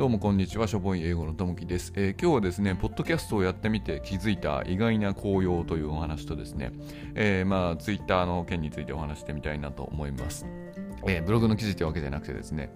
どうもこんにちは、しょぼい英語のともきです、えー、今日はですね、ポッドキャストをやってみて気づいた意外な紅葉というお話とですね、えー、まあ、ツイッターの件についてお話してみたいなと思います。えー、ブログの記事というわけじゃなくてですね、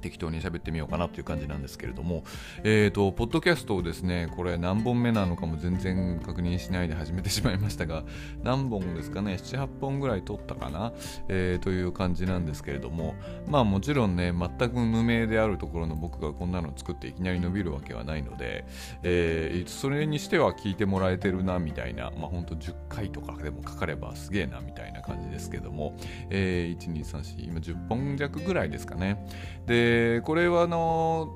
適当に喋ってみようかなという感じなんですけれども、えーと、ポッドキャストをですね、これ何本目なのかも全然確認しないで始めてしまいましたが、何本ですかね、7、8本ぐらい撮ったかな、えー、という感じなんですけれども、まあもちろんね、全く無名であるところの僕がこんなの作っていきなり伸びるわけはないので、えー、それにしては聞いてもらえてるなみたいな、まあほんと10回とかでもかかればすげえなみたいな感じですけども、えー、1、2、3、4、今10本弱ぐらいですかね。で、でこれはあの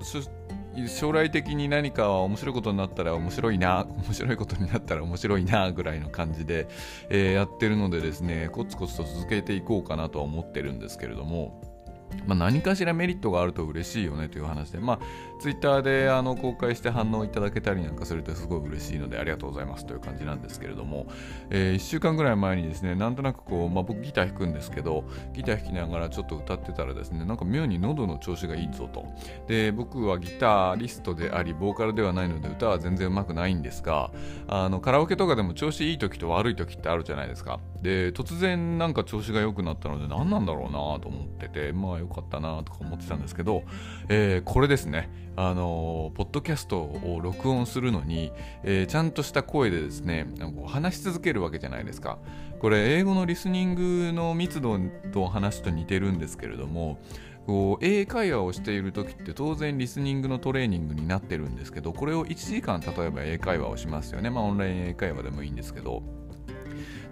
将来的に何か面白いことになったら面白いな面白いことになったら面白いなぐらいの感じで、えー、やってるのでですねコツコツと続けていこうかなとは思ってるんですけれどもまあ、何かしらメリットがあると嬉しいよねという話で、まあ、ツイッターであの公開して反応いただけたりなんかするとすごい嬉しいのでありがとうございますという感じなんですけれども、えー、1週間ぐらい前にですね、なんとなくこう、まあ、僕ギター弾くんですけど、ギター弾きながらちょっと歌ってたらですね、なんか妙に喉の調子がいいぞと。で、僕はギタリストであり、ボーカルではないので歌は全然うまくないんですが、あのカラオケとかでも調子いい時と悪い時ってあるじゃないですか。で、突然なんか調子が良くなったので何なんだろうなと思ってて、まあ良かったなとか思ってたんですけど、えー、これですね、あのポッドキャストを録音するのに、えー、ちゃんとした声でですね話し続けるわけじゃないですか。これ英語のリスニングの密度と話と似てるんですけれどもこう英会話をしている時って当然リスニングのトレーニングになってるんですけどこれを1時間例えば英会話をしますよね。まあオンライン英会話でもいいんですけど。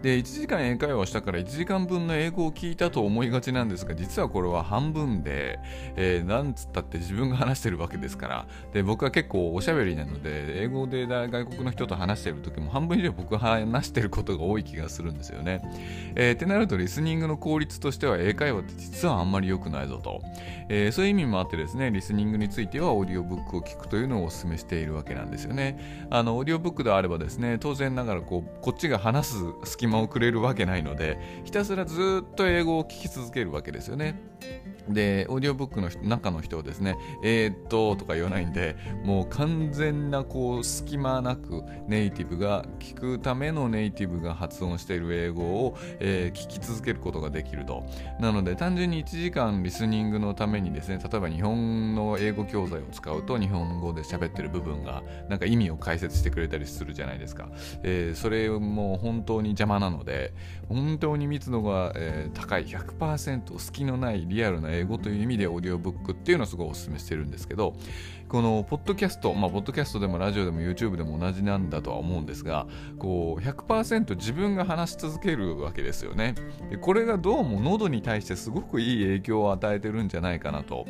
で1時間英会話をしたから1時間分の英語を聞いたと思いがちなんですが実はこれは半分で、えー、なんつったって自分が話してるわけですからで僕は結構おしゃべりなので英語で外国の人と話してる時も半分以上僕が話してることが多い気がするんですよね。えー、ってなるとリスニングの効率としては英会話って実はあんまり良くないぞと、えー、そういう意味もあってですねリスニングについてはオーディオブックを聞くというのをお勧めしているわけなんですよね。あのオーディオブックであればですね当然ながらこうこっちが話す隙間間をくれるわけないのでひたすらずっと英語を聞き続けるわけですよね。で、オーディオブックの中の人をですね、えー、っととか言わないんで、もう完全なこう隙間なくネイティブが聞くためのネイティブが発音している英語を、えー、聞き続けることができると。なので、単純に1時間リスニングのためにですね、例えば日本の英語教材を使うと日本語で喋ってる部分がなんか意味を解説してくれたりするじゃないですか。えー、それも本当に邪魔なので、本当に密度が、えー、高い100%隙のないリアルな英語という意味でオーディオブックっていうのをすごいお勧めしてるんですけどこのポッドキャストまあポッドキャストでもラジオでも YouTube でも同じなんだとは思うんですがこう100%自分が話し続けるわけですよね。でこれがどうも喉に対してすごくいい影響を与えてるんじゃないかなと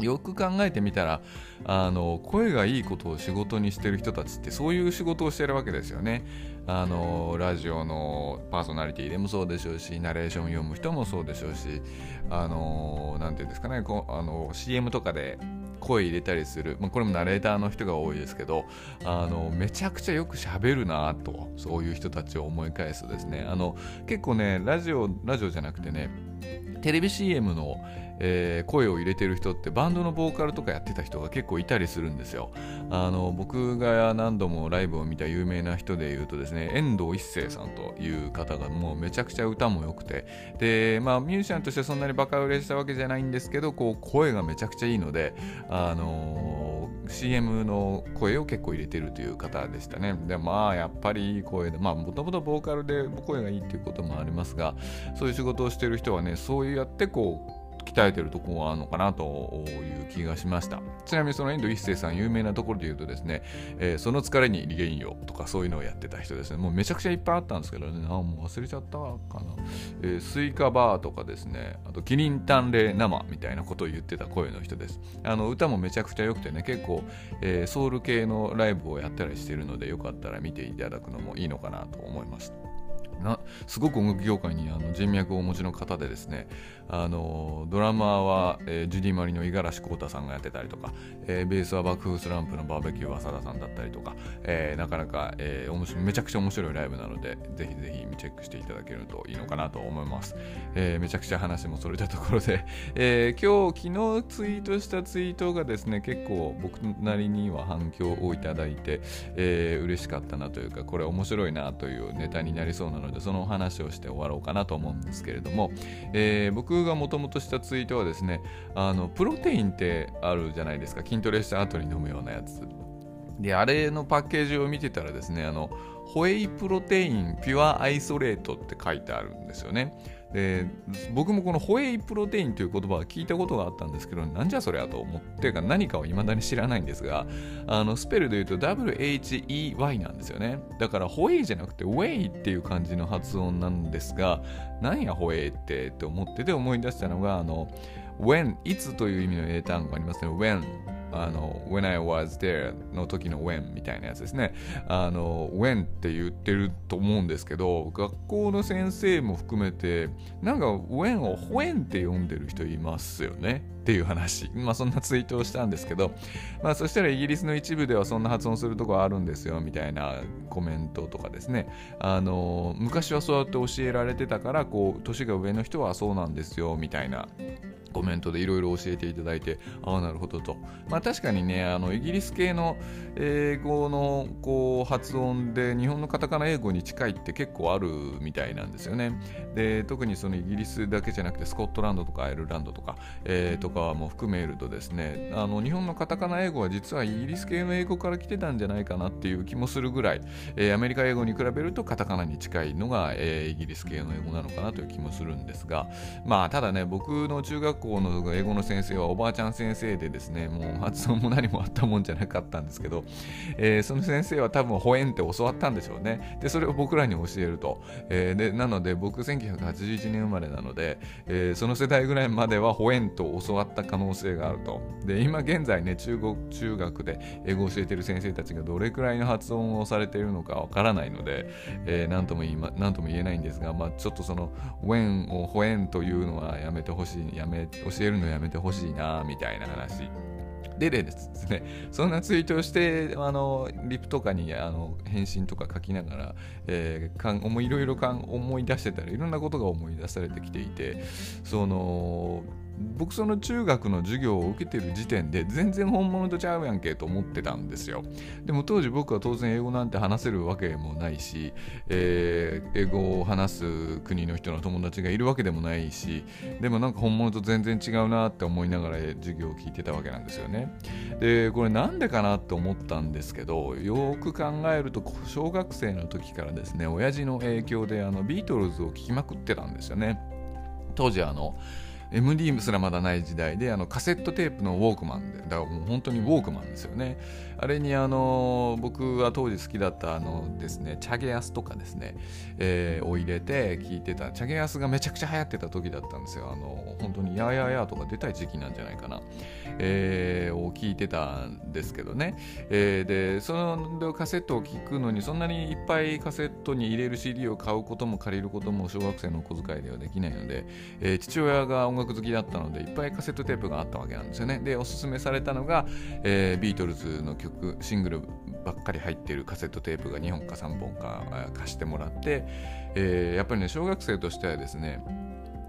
よく考えてみたらあの声がいいことを仕事にしてる人たちってそういう仕事をしてるわけですよね。あのラジオのパーソナリティでもそうでしょうしナレーション読む人もそうでしょうしあのなんていうんですかねこあの CM とかで声入れたりする、まあ、これもナレーターの人が多いですけどあのめちゃくちゃよく喋るなとそういう人たちを思い返すとですねあの結構ねラジオラジオじゃなくてねテレビ CM の、えー、声を入れてる人ってバンドのボーカルとかやってた人が結構いたりするんですよ。あの僕が何度もライブを見た有名な人で言うとですね遠藤一生さんという方がもうめちゃくちゃ歌も良くてでまあミュージシャンとしてそんなにバカ売れしたわけじゃないんですけどこう声がめちゃくちゃいいのであのー、CM の声を結構入れてるという方でしたね。でまあやっぱりいい声でまあもともとボーカルで声がいいっていうこともありますがそういう仕事をしてる人はねそういうやってこう鍛えてるとこがあるのかなという気がしました。ちなみにその遠藤一生さん有名なところで言うとですね、えー、その疲れにリゲインよとかそういうのをやってた人ですね。もうめちゃくちゃいっぱいあったんですけどね。あもう忘れちゃったかな、えー、スイカバーとかですね。あとキリン淡麗生みたいなことを言ってた声の人です。あの歌もめちゃくちゃ良くてね結構、えー、ソウル系のライブをやったりしてるのでよかったら見ていただくのもいいのかなと思います。なすごく音楽業界にあの人脈をお持ちの方でですねあのドラマーは、えー、ジュディ・マリの五十嵐浩太さんがやってたりとか、えー、ベースは爆風スランプのバーベキュー浅田さんだったりとか、えー、なかなか、えー、面白めちゃくちゃ面白いライブなのでぜひぜひチェックしていただけるといいのかなと思います、えー、めちゃくちゃ話もそれたところで、えー、今日昨日ツイートしたツイートがですね結構僕なりには反響をいただいて、えー、嬉しかったなというかこれ面白いなというネタになりそうなのでその話をして終わろうかなと思うんですけれども、えー、僕がもともとしたツイートはですねあのプロテインってあるじゃないですか。筋トレした後に飲むようなやつ。であれのパッケージを見てたらですねあのホエイプロテインピュアアイソレートって書いてあるんですよね。で僕もこのホエイプロテインという言葉は聞いたことがあったんですけどなんじゃそりゃと思ってか何かを未だに知らないんですがあのスペルで言うと WHEY なんですよね。だからホエイじゃなくてウェイっていう感じの発音なんですが何やホエイってって思ってて思い出したのがあの when いつという意味の英単語がありますね。when あの When I was there の時の When みたいなやつですね。あの When って言ってると思うんですけど学校の先生も含めてなんか When を When って呼んでる人いますよね。っていう話。まあそんなツイートをしたんですけど。まあそしたらイギリスの一部ではそんな発音するとこあるんですよみたいなコメントとかですね。あの昔はそうやって教えられてたからこう年が上の人はそうなんですよみたいなコメントでいろいろ教えていただいて、ああ、なるほどと。まあ確かにね、あのイギリス系の英語のこう発音で日本のカタカナ英語に近いって結構あるみたいなんですよね。で、特にそのイギリスだけじゃなくてスコットランドとかアイルランドとか、えー、とかも含めるとですね、あの日本のカタカナ英語は実はイギリス系の英語から来てたんじゃないかなっていう気もするぐらい、えー、アメリカ英語に比べるとカタカナに近いのが、えー、イギリス系の英語なのかなという気もするんですが、まあただね、僕の中学学校の英語の先生はおばあちゃん先生でですね、もう発音も何もあったもんじゃなかったんですけど、えー、その先生は多分ホエンって教わったんでしょうね。で、それを僕らに教えると。えー、でなので、僕1981年生まれなので、えー、その世代ぐらいまではホエンと教わった可能性があると。で、今現在ね、中国、中学で英語を教えてる先生たちがどれくらいの発音をされているのかわからないので、えー、何とも言い、ま、とも言えないんですが、まあ、ちょっとその、ウェンをホエンというのはやめてほしい、やめ教えるのやめてほしいなみたいな話。ででですね、そんなツイートをして、あの、リプとかにあの返信とか書きながら、えー、かんいろいろかん思い出してたらいろんなことが思い出されてきていて、その、僕その中学の授業を受けてる時点で全然本物とちゃうやんけと思ってたんですよ。でも当時僕は当然英語なんて話せるわけもないし、えー、英語を話す国の人の友達がいるわけでもないしでもなんか本物と全然違うなって思いながら授業を聞いてたわけなんですよね。でこれなんでかなって思ったんですけどよく考えると小学生の時からですね親父の影響であのビートルズを聴きまくってたんですよね。当時あの MD すらまだない時代であのカセットテープのウォークマンでだからもう本当にウォークマンですよね。あれにあの僕は当時好きだったあのですねチャゲアスとかですね、えー、を入れて聞いてた。チャゲアスがめちゃくちゃ流行ってた時だったんですよ。あの本当にやーやーやーとか出たい時期なんじゃないかな、えー、を聞いてたんですけどね、えー、でそのカセットを聞くのにそんなにいっぱいカセットに入れる CD を買うことも借りることも小学生の小遣いではできないので、えー、父親が音楽好きだったのでいっぱいカセットテープがあったわけなんですよね。でおすすめされたのが、えー、ビートルズの曲シングルばっかり入ってるカセットテープが2本か3本か貸してもらって、えー、やっぱりね小学生としてはですね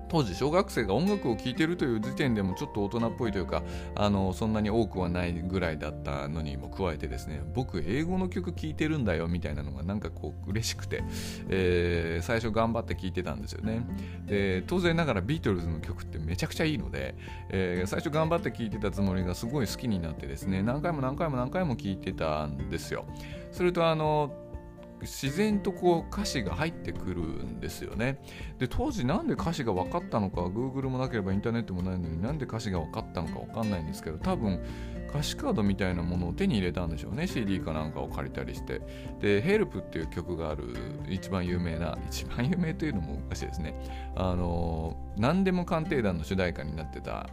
当時小学生が音楽を聴いてるという時点でもちょっと大人っぽいというかあのそんなに多くはないぐらいだったのにも加えてですね僕英語の曲聴いてるんだよみたいなのがなんかこう嬉しくて、えー、最初頑張って聴いてたんですよね。で当然ながらビートルズの曲ってめちゃくちゃいいので、えー、最初頑張って聴いてたつもりがすごい好きになってですね何回も何回も何回も聴いてたんですよ。するとあの自然とこう歌詞が入ってくるんですよね。で当時なんで歌詞が分かったのか Google もなければインターネットもないのになんで歌詞が分かったのか分かんないんですけど多分歌詞カードみたいなものを手に入れたんでしょうね。CD かなんかを借りたりして。で Help っていう曲がある一番有名な 一番有名というのもおかしいですね。あの何でも鑑定団の主題歌になってた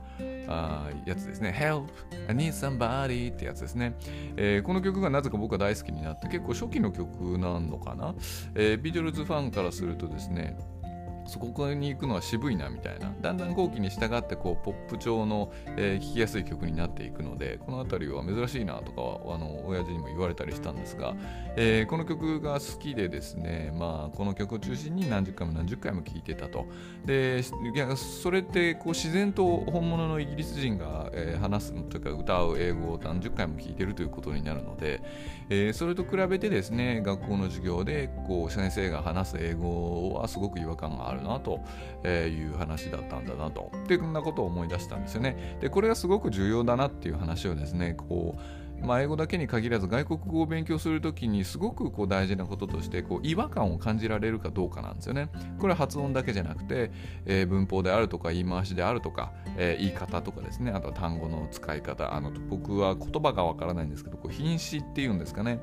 あやつですね。Help I need somebody ってやつですね、えー、この曲がなぜか僕は大好きになって結構初期の曲なのかな、えー、ビートルズファンからするとですねそこに行くのは渋いなみたいな。だんだん後期に従ってこうポップ調の、えー、聴きやすい曲になっていくのでこの辺りは珍しいなとかはあの親父にも言われたりしたんですが、えー、この曲が好きでですねまあこの曲を中心に何十回も何十回も聴いてたと。でいやそれってこう自然と本物のイギリス人が、えー、話すというか歌う英語を何十回も聴いてるということになるので、えー、それと比べてですね学校の授業でこう先生が話す英語はすごく違和感があるなという話だったんだなと。ってこんなことを思い出したんですよね。でこれがすごく重要だなっていう話をですねこうまあ、英語だけに限らず外国語を勉強するときにすごくこう大事なこととしてこう違和感を感じられるかどうかなんですよね。これは発音だけじゃなくて、えー、文法であるとか言い回しであるとか、えー、言い方とかですね。あとは単語の使い方。あの僕は言葉がわからないんですけどこう品詞っていうんですかね。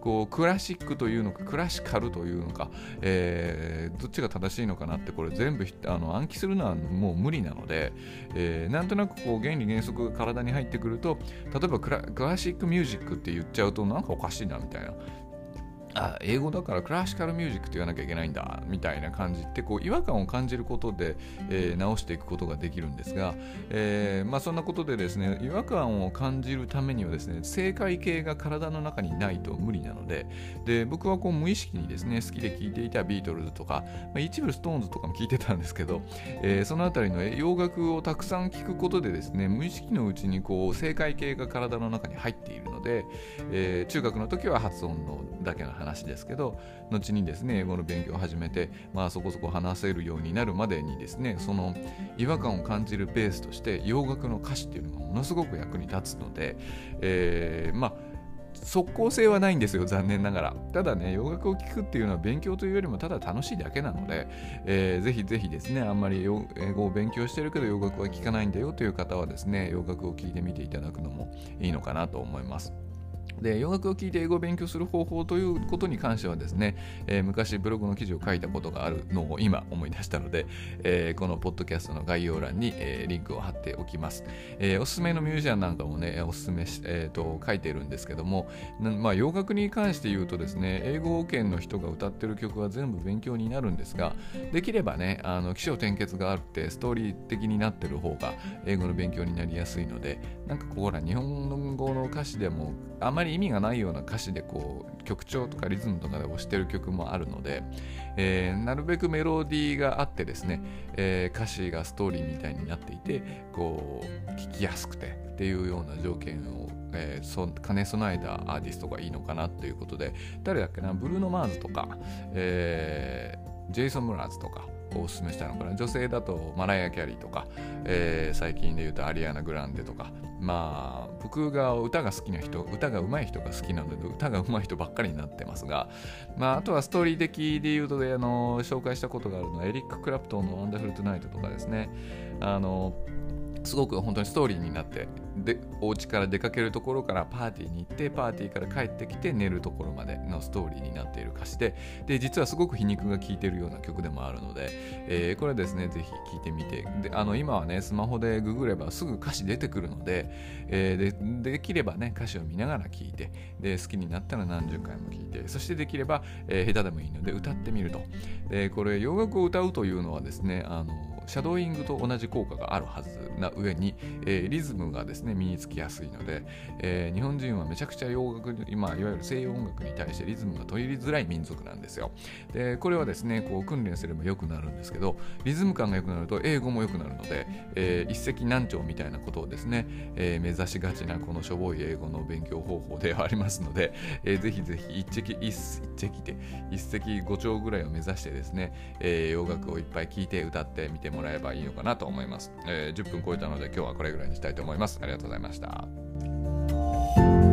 こうクラシックというのかクラシカルというのか、えー、どっちが正しいのかなってこれ全部あの暗記するのはもう無理なので、えー、なんとなくこう原理原則が体に入ってくると例えばクラ classic music って言っちゃうとなんかおかしいなみたいな。あ英語だから classical music って言わなきゃいけないんだみたいな感じってこう違和感を感じることで、えー、直していくことができるんですが、えー、まあ、そんなことでですね違和感を感じるためにはですね正解形が体の中にないと無理なのでで僕はこう無意識にですね好きで聴いていたビートルズとか、まあ、一部ストーンズとかも聴いてたんですけど、えー、そのあたりの洋楽をたくさん聴くことでですね無意識のうちにこう正解形が体の中に入っているので、え中学の時は発音のだけの話話ですけど後にですね英語の勉強を始めて、まあ、そこそこ話せるようになるまでにですねその違和感を感じるベースとして洋楽の歌詞っていうのがものすごく役に立つので、えー、まあ即効性はないんですよ残念ながら。ただね洋楽を聴くっていうのは勉強というよりもただ楽しいだけなので、えー、ぜひぜひですねあんまり英語を勉強してるけど洋楽は聴かないんだよという方はですね洋楽を聴いてみていただくのもいいのかなと思います。で洋楽を聴いて英語を勉強する方法ということに関してはですね、えー、昔ブログの記事を書いたことがあるのを今思い出したので、えー、このポッドキャストの概要欄に、えー、リンクを貼っておきます、えおすすめのミュージアンなんかもねおすすめし、えーと、書いているんですけどもまあ、洋楽に関して言うとですね英語圏の人が歌ってる曲は全部勉強になるんですができればねあの起承転結があってストーリー的になってる方が英語の勉強になりやすいのでなんかここら日本語の歌詞でもあまり意味がないような歌詞でこう曲調とかリズムとかで押してる曲もあるので、えー、なるべくメロディーがあってですね、えー、歌詞がストーリーみたいになっていてこう聴きやすくてっていうような条件を、えー、そ兼ね備えたアーティストがいいのかなということで誰だっけなブルーノ・マーズとか、えー、ジェイソン・ムラーズとかおすすめしたのかな。女性だとマライア・キャリーとか、えー、最近で言うとアリアナ・グランデとかまあ僕が歌が好きな人歌が上手い人が好きなので歌が上手い人ばっかりになってますが、まあ、あとはストーリー的で言うとであの紹介したことがあるのはエリック・クラプトンの「 Wonderful Tonight」とかですね。あのすごく本当にストーリーになってでお家から出かけるところからパーティーに行ってパーティーから帰ってきて寝るところまでのストーリーになっている歌詞でで実はすごく皮肉が効いているような曲でもあるので、えー、これですねぜひ聴いてみて。であの今はねスマホでググればすぐ歌詞出てくるので,、えー、でできればね歌詞を見ながら聴いてで好きになったら何十回も聴いてそしてできれば、えー、下手でもいいので歌ってみると。でこれ洋楽を歌うというのはですねあのシャドーイングと同じ効果があるはずな上に、えー、リズムがですね身につきやすいので、えー、日本人はめちゃくちゃ洋楽今いわゆる西洋音楽に対してリズムが取りづらい民族なんですよ。でこれはですねこう訓練すれば良くなるんですけどリズム感が良くなると英語も良くなるので、えー、一石何鳥みたいなことをですね、えー、目指しがちなこのしょぼい英語の勉強方法ではありますので、えー、ぜひぜひ一石一石で一石五鳥ぐらいを目指してですね、えー、洋楽をいっぱい聴いて歌ってみてももらえばいいのかなと思います、えー、10分超えたので今日はこれぐらいにしたいと思います。ありがとうございました。